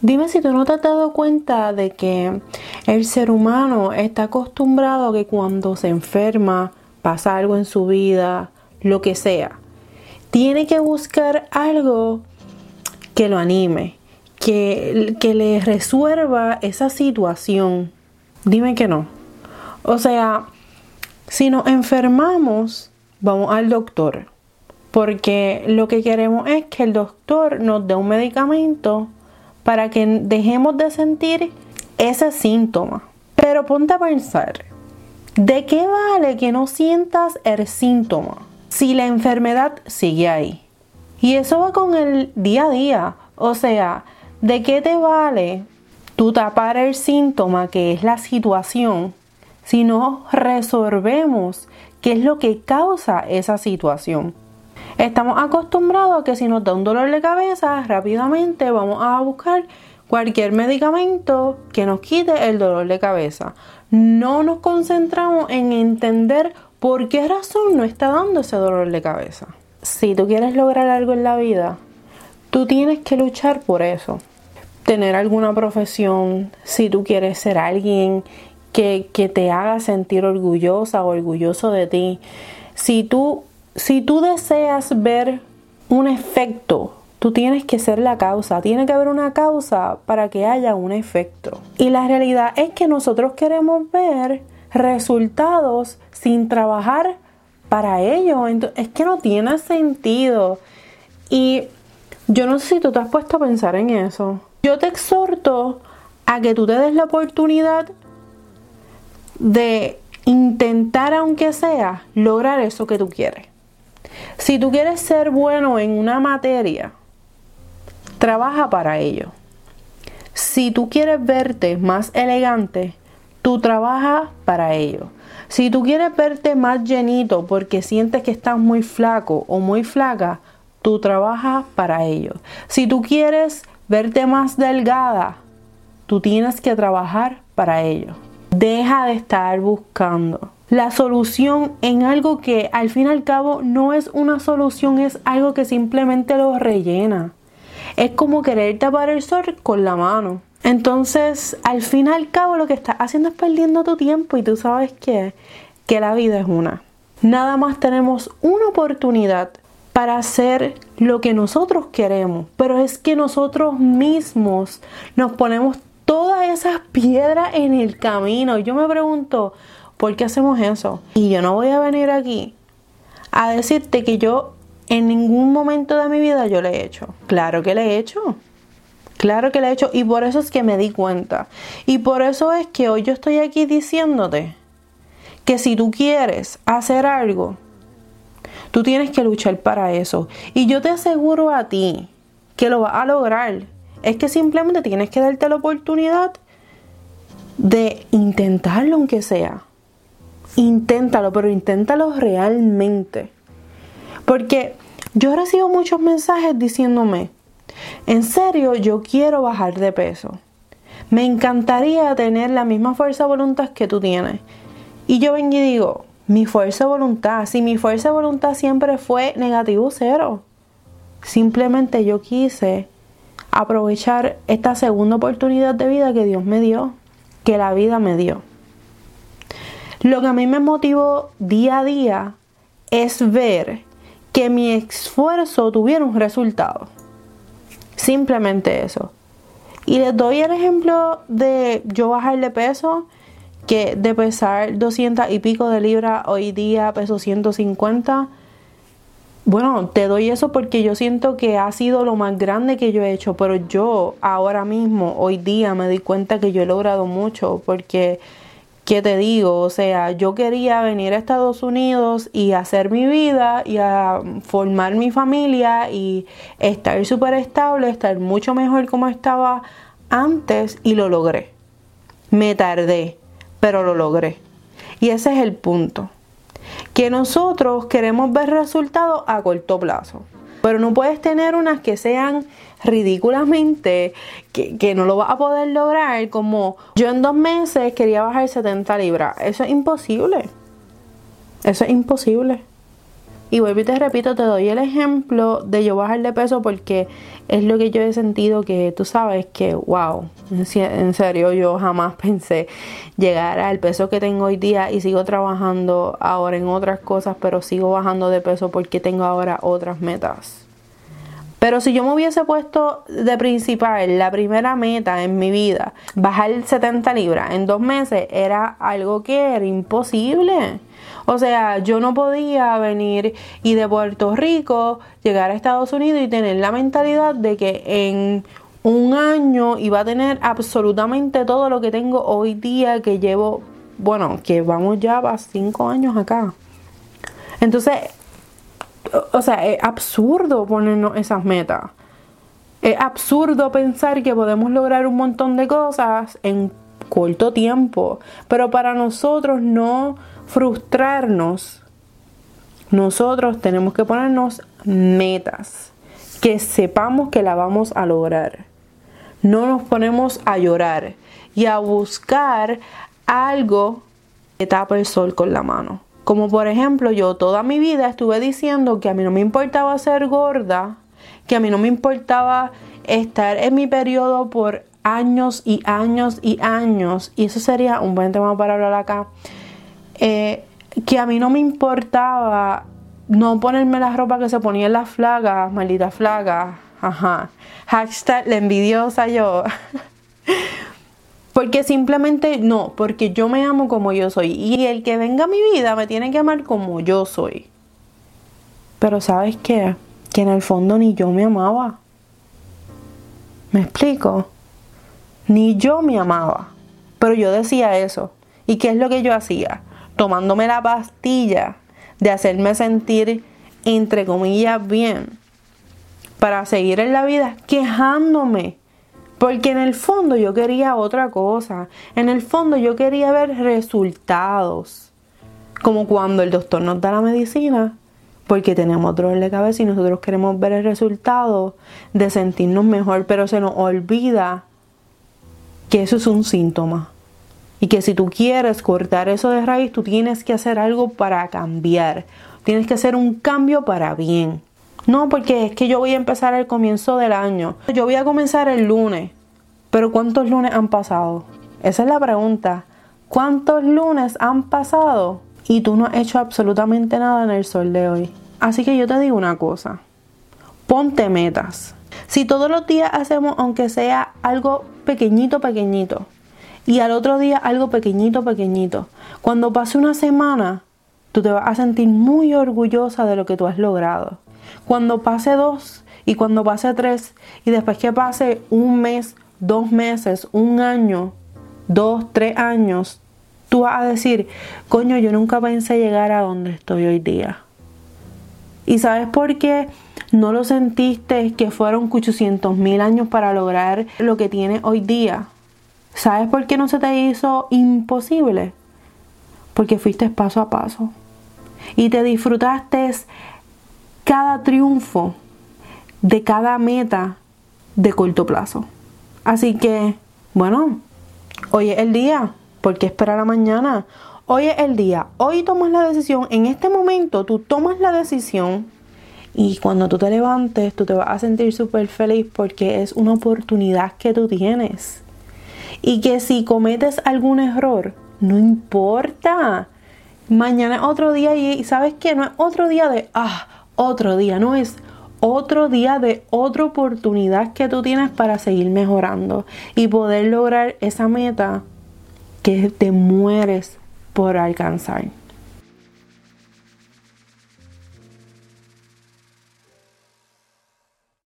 Dime si tú no te has dado cuenta de que el ser humano está acostumbrado a que cuando se enferma, pasa algo en su vida, lo que sea, tiene que buscar algo que lo anime, que, que le resuelva esa situación. Dime que no. O sea, si nos enfermamos, vamos al doctor. Porque lo que queremos es que el doctor nos dé un medicamento para que dejemos de sentir ese síntoma. Pero ponte a pensar, ¿de qué vale que no sientas el síntoma si la enfermedad sigue ahí? Y eso va con el día a día. O sea, ¿de qué te vale tú tapar el síntoma que es la situación si no resolvemos qué es lo que causa esa situación? Estamos acostumbrados a que si nos da un dolor de cabeza, rápidamente vamos a buscar cualquier medicamento que nos quite el dolor de cabeza. No nos concentramos en entender por qué razón no está dando ese dolor de cabeza. Si tú quieres lograr algo en la vida, tú tienes que luchar por eso. Tener alguna profesión, si tú quieres ser alguien que, que te haga sentir orgullosa o orgulloso de ti, si tú si tú deseas ver un efecto, tú tienes que ser la causa. Tiene que haber una causa para que haya un efecto. Y la realidad es que nosotros queremos ver resultados sin trabajar para ello. es que no tiene sentido. Y yo no sé si tú te has puesto a pensar en eso. Yo te exhorto a que tú te des la oportunidad de intentar, aunque sea, lograr eso que tú quieres. Si tú quieres ser bueno en una materia, trabaja para ello. Si tú quieres verte más elegante, tú trabajas para ello. Si tú quieres verte más llenito porque sientes que estás muy flaco o muy flaca, tú trabajas para ello. Si tú quieres verte más delgada, tú tienes que trabajar para ello. Deja de estar buscando la solución en algo que al fin y al cabo no es una solución, es algo que simplemente lo rellena. Es como querer tapar el sol con la mano. Entonces, al fin y al cabo lo que estás haciendo es perdiendo tu tiempo y tú sabes que, que la vida es una. Nada más tenemos una oportunidad para hacer lo que nosotros queremos, pero es que nosotros mismos nos ponemos todas esas piedras en el camino. Yo me pregunto, ¿Por qué hacemos eso? Y yo no voy a venir aquí a decirte que yo en ningún momento de mi vida yo le he hecho. Claro que le he hecho. Claro que le he hecho y por eso es que me di cuenta. Y por eso es que hoy yo estoy aquí diciéndote que si tú quieres hacer algo, tú tienes que luchar para eso. Y yo te aseguro a ti que lo vas a lograr. Es que simplemente tienes que darte la oportunidad de intentarlo aunque sea. Inténtalo, pero inténtalo realmente. Porque yo recibo muchos mensajes diciéndome, en serio, yo quiero bajar de peso. Me encantaría tener la misma fuerza de voluntad que tú tienes. Y yo vengo y digo, mi fuerza de voluntad, si mi fuerza de voluntad siempre fue negativo cero. Simplemente yo quise aprovechar esta segunda oportunidad de vida que Dios me dio, que la vida me dio. Lo que a mí me motivó día a día es ver que mi esfuerzo tuviera un resultado. Simplemente eso. Y les doy el ejemplo de yo bajar de peso, que de pesar 200 y pico de libras, hoy día peso 150. Bueno, te doy eso porque yo siento que ha sido lo más grande que yo he hecho, pero yo ahora mismo, hoy día, me di cuenta que yo he logrado mucho porque ¿qué te digo? O sea, yo quería venir a Estados Unidos y hacer mi vida y a formar mi familia y estar súper estable, estar mucho mejor como estaba antes y lo logré. Me tardé, pero lo logré. Y ese es el punto. Que nosotros queremos ver resultados a corto plazo. Pero no puedes tener unas que sean ridículamente que, no lo vas a poder lograr. Como yo en dos meses quería bajar 70 libras. Eso es imposible. Eso es imposible. Y vuelvo y te repito, te doy el ejemplo de yo bajar de peso porque es lo que yo he sentido que tú sabes que, wow, en serio, yo jamás pensé llegar al peso que tengo hoy día y sigo trabajando ahora en otras cosas, pero sigo bajando de peso porque tengo ahora otras metas. Pero si yo me hubiese puesto de principal la primera meta en mi vida, bajar 70 libras en dos meses, era algo que era imposible. O sea, yo no podía venir y de Puerto Rico llegar a Estados Unidos y tener la mentalidad de que en un año iba a tener absolutamente todo lo que tengo hoy día que llevo, bueno, que vamos ya a cinco años acá. Entonces, o sea, es absurdo ponernos esas metas. Es absurdo pensar que podemos lograr un montón de cosas en corto tiempo, pero para nosotros no frustrarnos, nosotros tenemos que ponernos metas que sepamos que la vamos a lograr. No nos ponemos a llorar y a buscar algo que tapa el sol con la mano. Como por ejemplo, yo toda mi vida estuve diciendo que a mí no me importaba ser gorda, que a mí no me importaba estar en mi periodo por años y años y años, y eso sería un buen tema para hablar acá, eh, que a mí no me importaba no ponerme la ropa que se ponía en las flagas, maldita flaga, ajá, hashtag la envidiosa yo. Porque simplemente no, porque yo me amo como yo soy. Y el que venga a mi vida me tiene que amar como yo soy. Pero ¿sabes qué? Que en el fondo ni yo me amaba. ¿Me explico? Ni yo me amaba. Pero yo decía eso. ¿Y qué es lo que yo hacía? Tomándome la pastilla de hacerme sentir, entre comillas, bien. Para seguir en la vida quejándome porque en el fondo yo quería otra cosa. En el fondo yo quería ver resultados. Como cuando el doctor nos da la medicina porque tenemos dolor de cabeza y nosotros queremos ver el resultado de sentirnos mejor, pero se nos olvida que eso es un síntoma. Y que si tú quieres cortar eso de raíz, tú tienes que hacer algo para cambiar. Tienes que hacer un cambio para bien. No, porque es que yo voy a empezar el comienzo del año. Yo voy a comenzar el lunes. Pero ¿cuántos lunes han pasado? Esa es la pregunta. ¿Cuántos lunes han pasado? Y tú no has hecho absolutamente nada en el sol de hoy. Así que yo te digo una cosa. Ponte metas. Si todos los días hacemos, aunque sea algo pequeñito, pequeñito, y al otro día algo pequeñito, pequeñito, cuando pase una semana, tú te vas a sentir muy orgullosa de lo que tú has logrado. Cuando pase dos y cuando pase tres y después que pase un mes, dos meses, un año, dos, tres años, tú vas a decir, coño, yo nunca pensé llegar a donde estoy hoy día. ¿Y sabes por qué no lo sentiste que fueron 800 mil años para lograr lo que tienes hoy día? ¿Sabes por qué no se te hizo imposible? Porque fuiste paso a paso y te disfrutaste cada triunfo de cada meta de corto plazo. Así que, bueno, hoy es el día. ¿Por qué esperar a mañana? Hoy es el día. Hoy tomas la decisión. En este momento tú tomas la decisión. Y cuando tú te levantes, tú te vas a sentir súper feliz porque es una oportunidad que tú tienes. Y que si cometes algún error, no importa. Mañana es otro día y sabes que no es otro día de, ah, otro día, no es otro día de otra oportunidad que tú tienes para seguir mejorando y poder lograr esa meta que te mueres por alcanzar.